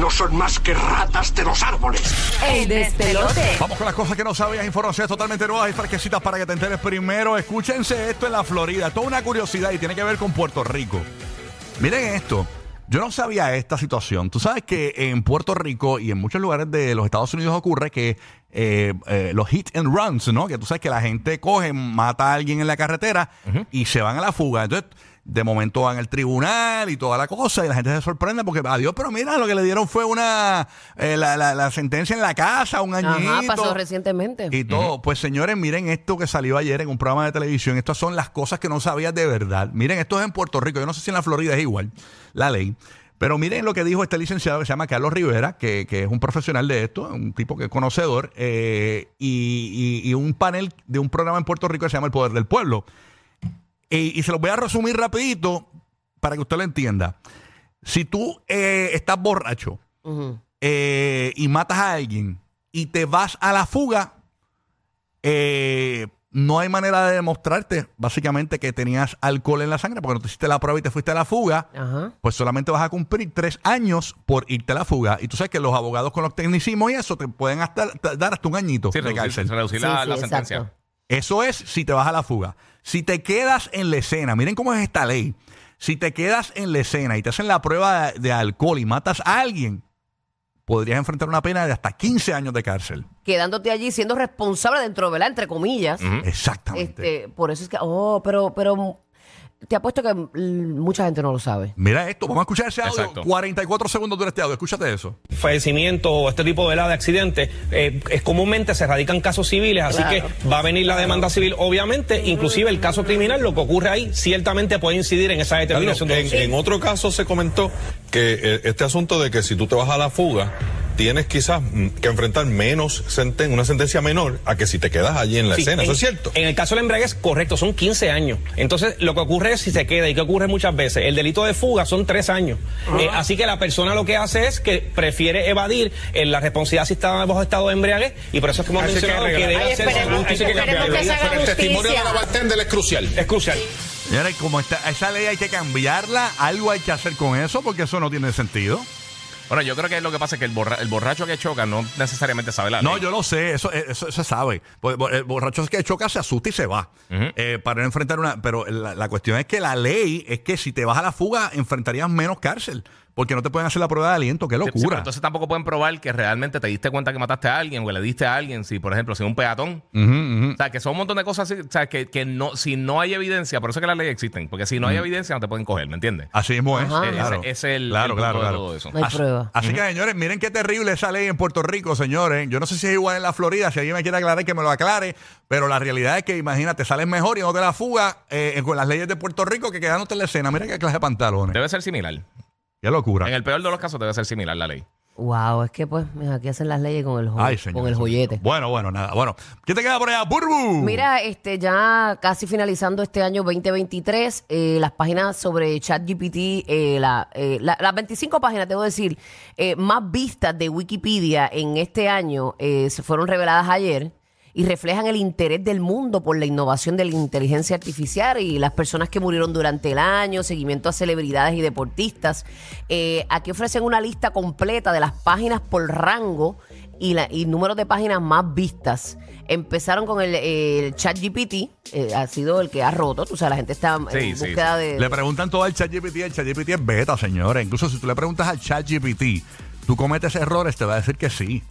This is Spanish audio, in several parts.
no son más que ratas de los árboles. El despelote. Vamos con las cosas que no sabías, informaciones totalmente nuevas y fresquecitas para que te enteres primero. Escúchense esto en la Florida, toda una curiosidad y tiene que ver con Puerto Rico. Miren esto. Yo no sabía esta situación. Tú sabes que en Puerto Rico y en muchos lugares de los Estados Unidos ocurre que eh, eh, los hit and runs, ¿no? Que tú sabes que la gente coge, mata a alguien en la carretera y se van a la fuga. Entonces, de momento van al tribunal y toda la cosa y la gente se sorprende porque, adiós, pero mira, lo que le dieron fue una eh, la, la- la sentencia en la casa, un añito. Ajá, pasó recientemente. Y todo. Pues señores, miren esto que salió ayer en un programa de televisión. Estas son las cosas que no sabías de verdad. Miren, esto es en Puerto Rico. Yo no sé si en la Florida es igual la ley. Pero miren lo que dijo este licenciado que se llama Carlos Rivera, que, que es un profesional de esto, un tipo que es conocedor, eh, y, y- y un panel de un programa en Puerto Rico que se llama El Poder del Pueblo. Y, y se los voy a resumir rapidito para que usted lo entienda. Si tú eh, estás borracho Ujú. eh, y matas a alguien y te vas a la fuga, eh, no hay manera de demostrarte básicamente que tenías alcohol en la sangre porque no te hiciste la prueba y te fuiste a la fuga. Ajá. Pues solamente vas a cumplir tres años por irte a la fuga. Y tú sabes que los abogados con los tecnicismos y eso te pueden hasta, dar hasta un añito Sí, de reducir, cárcel. reducir Sí, la, sí, la exacto. Eso es si te vas a la fuga. Si te quedas en la escena, miren cómo es esta ley. Si te quedas en la escena y te hacen la prueba de, de alcohol y matas a alguien, podrías enfrentar una pena de hasta 15 años de cárcel. Quedándote allí siendo responsable dentro, ¿verdad? Entre comillas. Exactamente. Este, por eso es que, oh, pero, pero te apuesto que mm, mucha gente no lo sabe. Mira esto, vamos a escuchar ese audio. Exacto. 44 segundos dura este audio, escúchate eso. fallecimiento o este tipo ¿verdad? de accidentes, eh, es comúnmente se radican casos civiles, así Claro. que va a venir la demanda civil, obviamente, inclusive el caso criminal, lo que ocurre ahí, ciertamente puede incidir en esa Carlos, determinación de en, en otro caso se comentó que eh, este asunto de que si tú te vas a la fuga, tienes quizás que enfrentar menos senten una sentencia menor a que si te quedas allí en la Sí, escena. en, ¿Eso es cierto? En el caso del embriague es correcto, son 15 años. Entonces, lo que ocurre es si se queda, y que ocurre muchas veces, el delito de fuga son 3 años. Eh, así que la persona lo que hace es que prefiere evadir eh, la responsabilidad si está bajo estado de embriague, y por eso es que hemos Así que mencionado que, debe Ay, hacerse justicia que que el testimonio de la bartender es crucial. Es crucial. Señores, como está, esa ley hay que cambiarla, algo hay que hacer con eso porque eso no tiene sentido. Bueno, yo creo que lo que pasa es que el, borra- el borracho que choca no necesariamente sabe la No, ley. yo lo sé, eso, eso, eso se sabe. Pues, El borracho que choca se asusta y se va eh, para no enfrentar una. Pero la, la cuestión es que la ley es que si te vas a la fuga enfrentarías menos cárcel porque no te pueden hacer la prueba de aliento. ¡Qué Sí, sí, pero locura! entonces tampoco pueden probar que realmente te diste cuenta que mataste a alguien o que le diste a alguien, si por ejemplo, si un peatón. O sea, que son un montón de cosas así, o sea, que, que no, si no hay evidencia, por eso es que las leyes existen, porque si no hay evidencia no te pueden coger, ¿me entiendes? Así mismo es. Ajá. Claro. Es el- claro, el claro, de claro. todo eso. No hay Así- prueba. Así que, señores, miren qué terrible esa ley en Puerto Rico, señores. Yo no sé si es igual en la Florida. Si alguien me quiere aclarar, que me lo aclare. Pero la realidad es que, imagínate, sales mejor y no te la fuga eh, con las leyes de Puerto Rico que quedándote en la escena. Mira qué clase de pantalones. Debe ser similar. Qué locura. En el peor de los casos debe ser similar la ley. Wow, es que pues, mira, aquí hacen las leyes con el, jo- Ay, señor. con el joyete. Bueno, bueno, nada. Bueno, ¿qué te queda por allá, Burbu? Mira, este, ya casi finalizando este año 2023, eh, las páginas sobre ChatGPT, eh, la, eh, la- las 25 páginas, debo decir, eh, más vistas de Wikipedia en este año eh, se fueron reveladas ayer y reflejan el interés del mundo por la innovación de la inteligencia artificial y las personas que murieron durante el año, seguimiento a celebridades y deportistas. Eh, aquí ofrecen una lista completa de las páginas por rango y, la, y números de páginas más vistas. Empezaron con el, el ChatGPT, eh, ha sido el que ha roto, tú sabes, la gente está Sí, en sí, búsqueda de... Le preguntan todo al ChatGPT. El ChatGPT es beta, señores. Incluso si tú le preguntas al ChatGPT, tú cometes errores, te va a decir que sí.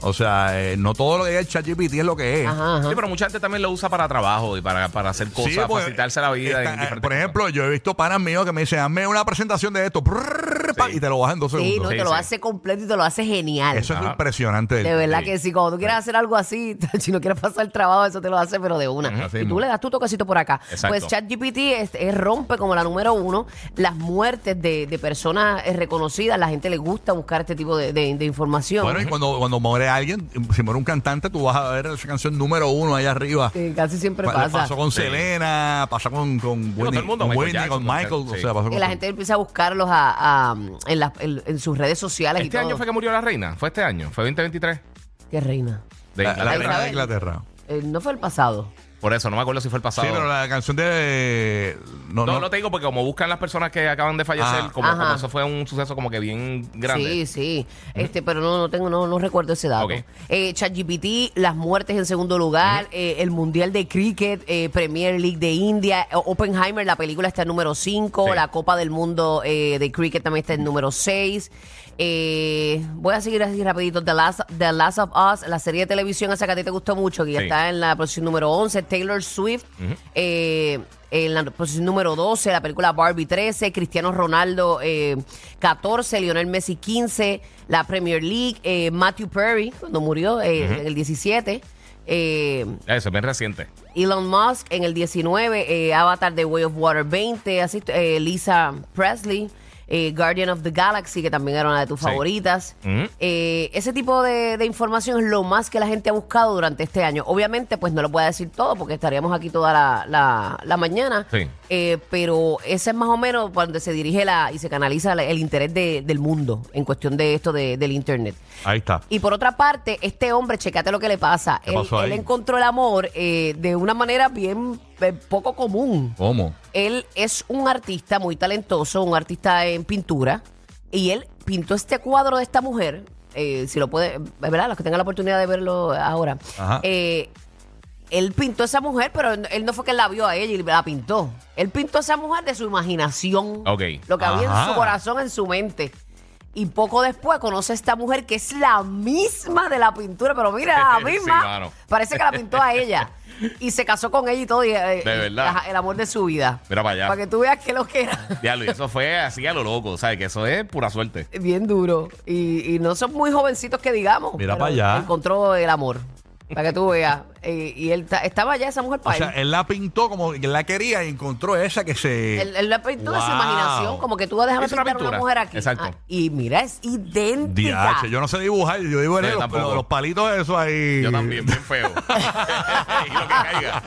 O sea, eh, no todo lo que es el ChatGPT es lo que es. Ajá, ajá. Sí, pero mucha gente también lo usa para trabajo y para, para hacer cosas, Sí, pues, facilitarse la vida. está- en diferentes por cosas. ejemplo, yo he visto panas míos que me dicen, hazme una presentación de esto, brrr, y te lo bajan en dos Sí, segundos. no, Sí, te lo sí. hace completo y te lo hace genial. Eso es Ajá. impresionante. De verdad Sí. que sí, cuando tú quieres hacer algo así, si no quieres pasar el trabajo, eso te lo hace, pero de una. Así y mismo. tú le das tu toquecito por acá. Exacto. Pues ChatGPT es, es rompe como la número uno las muertes de, de personas eh, reconocidas. La gente le gusta buscar este tipo de, de- de información. Bueno, y cuando, cuando muere alguien, si muere un cantante, tú vas a ver esa canción número uno allá arriba. Sí, casi siempre Pa- pasa. Pasó con Sí. Selena, pasó con, con todo el mundo, con, Michael Whitney, con Jackson, Michael. sí. O sea, pasó que con la gente empieza a buscarlos a, a- en, las- en- en sus redes sociales y Este todo. año fue que murió la reina. ¿Fue este año? ¿Fue 2023? Qué reina. De la, reina de Isabel. Inglaterra. Eh, no fue el pasado. Por eso, no me acuerdo si fue el pasado. Sí, pero la canción de. No, no, no. no te digo porque como buscan las personas que acaban de fallecer, Ah. como, Ajá. como eso fue un suceso como que bien grande. Sí, sí. Este, pero no, no tengo, no, no recuerdo ese dato. Ok. Eh, ChatGPT, las muertes en segundo lugar, eh, el Mundial de Cricket, eh, Premier League de India, eh, Oppenheimer, la película está en número 5, Sí. la Copa del Mundo eh, de Cricket también está en número 6. Eh, voy a seguir así rapidito. The Last, The Last of Us, la serie de televisión esa que a ti te gustó mucho, que ya Sí. está en la posición número 11. Taylor Swift, eh, en la posición número 12, la película Barbie 13, Cristiano Ronaldo eh, 14, Lionel Messi 15, la Premier League, eh, Matthew Perry, cuando murió, eh, en el 17. eh, Eso es bien reciente. Elon Musk en el 19, eh, Avatar The Way of Water 20, así, eh, Lisa Presley, eh, Guardian of the Galaxy, que también era una de tus Sí. favoritas. Ujú. Eh, ese tipo de, de información es lo más que la gente ha buscado durante este año. Obviamente, pues no lo puedo decir todo porque estaríamos aquí toda la, la- la mañana. Sí. Eh, pero ese es más o menos donde se dirige la y se canaliza la- el interés de- del mundo en cuestión de esto de- del Internet. Ahí está. Y por otra parte, este hombre, checate lo que le pasa. ¿Qué Él, pasó ahí? él encontró el amor eh, de una manera bien poco común. ¿Cómo? Él es un artista muy talentoso, un artista en pintura, y él pintó este cuadro de esta mujer. eh, si lo puede, ¿verdad? Los que tengan la oportunidad de verlo ahora. Ajá. Eh, él pintó a esa mujer, pero él no fue que la vio a ella y la pintó. Él pintó a esa mujer de su imaginación. Ok. Lo que había en Ajá. su corazón, en su mente. Y poco después conoce a esta mujer que es la misma de la pintura, pero mira, la Sí, misma. mano. Parece que la pintó a ella. Y se casó con ella y todo. y, eh, De verdad. El amor de su vida. Mira para allá. Para que tú veas que lo que era. Diablo, y eso fue así a lo loco, ¿sabes? Que eso es pura suerte. Bien duro. Y, y no son muy jovencitos que digamos. Mira pero pa' allá. Encontró el amor. Para que tú veas. Eh, y él ta- estaba allá esa mujer O para sea, él. él la pintó como que la quería y encontró esa que se. Él, él la pintó de su Wow. imaginación, como que tú vas a dejar Hizo una pintar una pintura. mujer aquí. Exacto. Ah, y mira, es idéntica. DH, yo no sé dibujar, yo digo Sí, los, tampoco. los- los palitos esos ahí. Yo también, bien feo. y lo que caiga.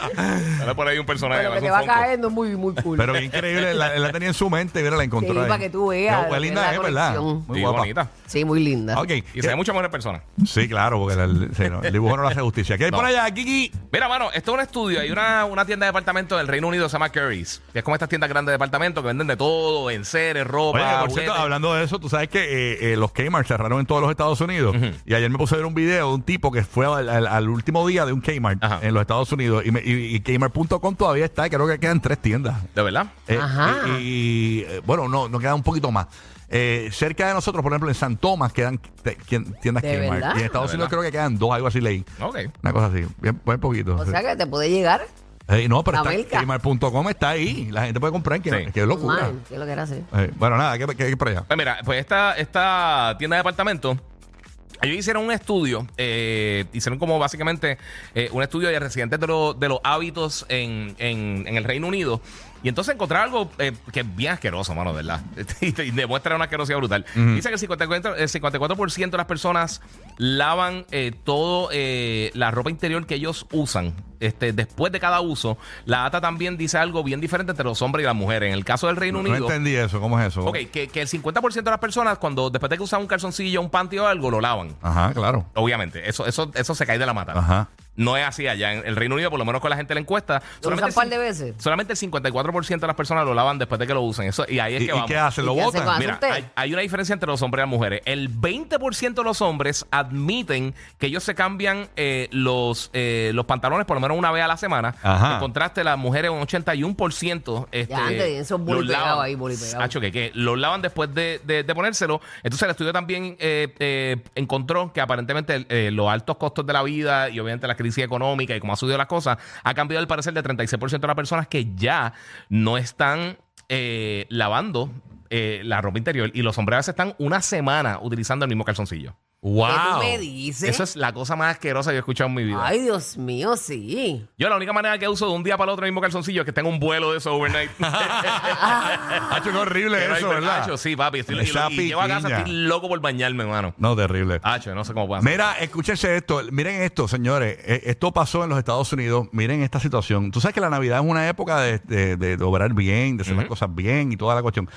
Dale por ahí un personaje. Pero que te un va cayendo muy, muy cool. Pero qué increíble, la- él la tenía en su mente, mira, la encontró Sí, ahí. para que tú veas, Qué linda es, ¿verdad? conexión. Muy Sí, guapa. bonita. sí, muy linda. Ok. Y se ve mucho mejor en persona. Sí, claro, porque el, sí, no, el dibujo no le hace justicia. ¿Qué hay No. por allá, Kiki? Mira, mano, esto es un estudio. Hay una, una tienda de departamento del Reino Unido que se llama Curry's. Que es como estas tiendas grandes de departamento que venden de todo, enseres, ropa, Oye, por cierto, juguetes. hablando de eso, tú sabes que eh, eh, los Kmart cerraron en todos los Estados Unidos. Y ayer me puse a ver un video de un tipo que fue al, al- al último día de un Kmart Ajá. en los Estados Unidos. Y, me- y- y Kmart.com todavía está, creo que quedan tres tiendas. ¿De verdad? Eh, Ajá. Y, y, eh, bueno, no, nos queda un poquito más. Eh, cerca de nosotros, por ejemplo, en San Tomás quedan te- quien- tiendas ¿De Kmart. verdad? Y en Estados ¿De Unidos verdad? creo que quedan dos, algo así leí. Ok. Una cosa así, bien, bien poquito. O sí. sea que te puede llegar. Eh, no, pero la está, Melca. Kmart.com está ahí. La gente puede comprar. Que, Sí. que locura. Man, ¿Qué es lo que era hacer? Eh, bueno, nada, ¿qué, qué, qué por allá? Pues mira, pues esta, esta tienda de departamento, ellos hicieron un estudio, eh, hicieron como básicamente eh, un estudio de residentes de, lo- de los hábitos en, en- en el Reino Unido. Y entonces encontrar algo eh, que es bien asqueroso, mano, de ¿verdad? y, demuestra una asquerosidad brutal. Dice que el 54%, el 54% de las personas lavan eh, todo eh, la ropa interior que ellos usan este, después de cada uso. La ATA también dice algo bien diferente entre los hombres y las mujeres. En el caso del Reino No Unido... entendí eso. ¿Cómo es eso? Ok, que, que el 50% de las personas, cuando después de que usan un calzoncillo, un panty o algo, lo lavan. Ajá, claro. Obviamente, eso, eso, eso se cae de la mata. Ajá. No es así allá. En el Reino Unido, por lo menos con la gente de la encuesta, ¿Lo usan solamente, un par el de veces? solamente el 54% de las personas lo lavan después de que lo usen. Eso, y ahí es ¿Y, que y vamos. qué hacen? ¿Lo ¿Y qué hacen botan? con- ¿Hace Mira, usted? hay, hay una diferencia entre los hombres y las mujeres. El 20% de los hombres admiten que ellos se cambian eh, los, eh, los pantalones por lo menos una vez a la semana. Ajá. En contraste, las mujeres un 81% este, Ya, antes, esos boli los lavan. ahí, boli. Hacho, que, que los lavan después de, de- de ponérselo. Entonces el estudio también eh, eh, encontró que aparentemente eh, los altos costos de la vida y obviamente la crisis económica y cómo ha subido las cosas, ha cambiado el parecer de 36% de las personas que ya no están eh, lavando eh, la ropa interior y los hombres están una semana utilizando el mismo calzoncillo. ¡Wow! ¿Qué tú me dices? Eso es la cosa más asquerosa que he escuchado en mi vida. Ay, Dios mío, sí. Yo la única manera que uso de un día para el otro el mismo calzoncillo es que tenga un vuelo de eso overnight. Hacho, qué horrible Pero eso, ¿verdad? Hacho, sí, papi. Estoy, y, Esa y llego a casa, estoy loco por bañarme, hermano. No, terrible. Hacho, no sé cómo. Mira, escúchense esto. Miren esto, señores. Eh, Esto pasó en los Estados Unidos. Miren esta situación. Tú sabes que la Navidad es una época de, de- de- de obrar bien, de hacer las cosas bien y toda la cuestión.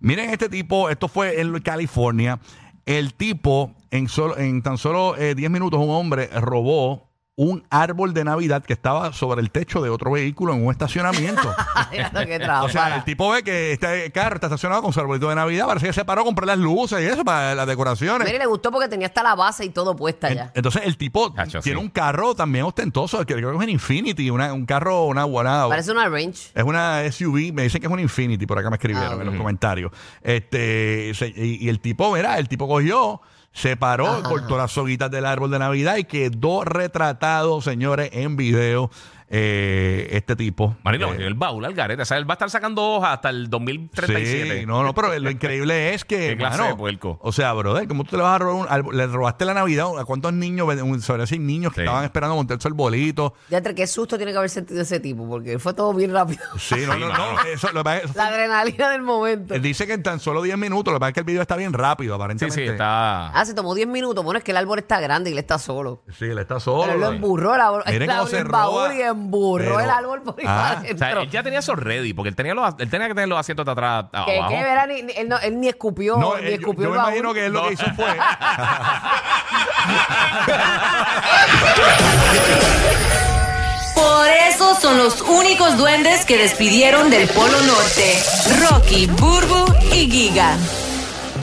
Miren este tipo. Esto fue en California. El tipo, en, tan solo eh, 10 minutos, un hombre robó un árbol de Navidad que estaba sobre el techo de otro vehículo en un estacionamiento. O sea, el tipo ve que este carro está estacionado con su arbolito de Navidad, parece que se paró a comprar las luces y eso para las decoraciones. Mire, le gustó porque tenía hasta la base y todo puesta En- ya. Entonces el tipo Cacho, tiene sí. un carro también ostentoso, que creo que es un Infinity, una- un carro, una buena... Parece una range. Es una SUV, me dicen que es un Infinity, por acá me escribieron Ah, en los comentarios. Este, y, y el tipo, mira, el tipo cogió, se paró, cortó las soguitas del árbol de Navidad y quedó retratado, señores, en video, eh, este tipo. Marino, Eh, el baúl al garete. O sea, él va a estar sacando hojas hasta el 2037. Sí, no, no, pero lo increíble es que. Qué clase mano, de puerco. O sea, brother, ¿cómo tú te le vas a robar un árbol? Le robaste la Navidad a cuántos niños, sobre decir niños que Sí. estaban esperando montarse el bolito. Ya entre qué susto tiene que haber sentido ese tipo, porque fue todo bien rápido. Sí, no, Sí, no, no. Eso, lo que La adrenalina del momento. él dice que en tan solo 10 minutos, lo que pasa es que el video está bien rápido, Sí, aparentemente. sí, está. Ah, se tomó 10 minutos. Bueno, es que el árbol está grande y él está solo. Sí, él está solo. Pero él lo emburró, el árbol, Miren cómo se roba, emburró pero- el árbol por ahí Ah, para O sea, adentro. él ya tenía esos ready, porque él tenía, los, él tenía que tener los asientos de atrás Que, abajo. que verá, ni, ni- él, no- él ni escupió, No, ni él- yo, escupió yo el me baúl. imagino que él lo No. que hizo fue. Por eso son los únicos duendes que despidieron del Polo Norte. Rocky, Burbu y Giga.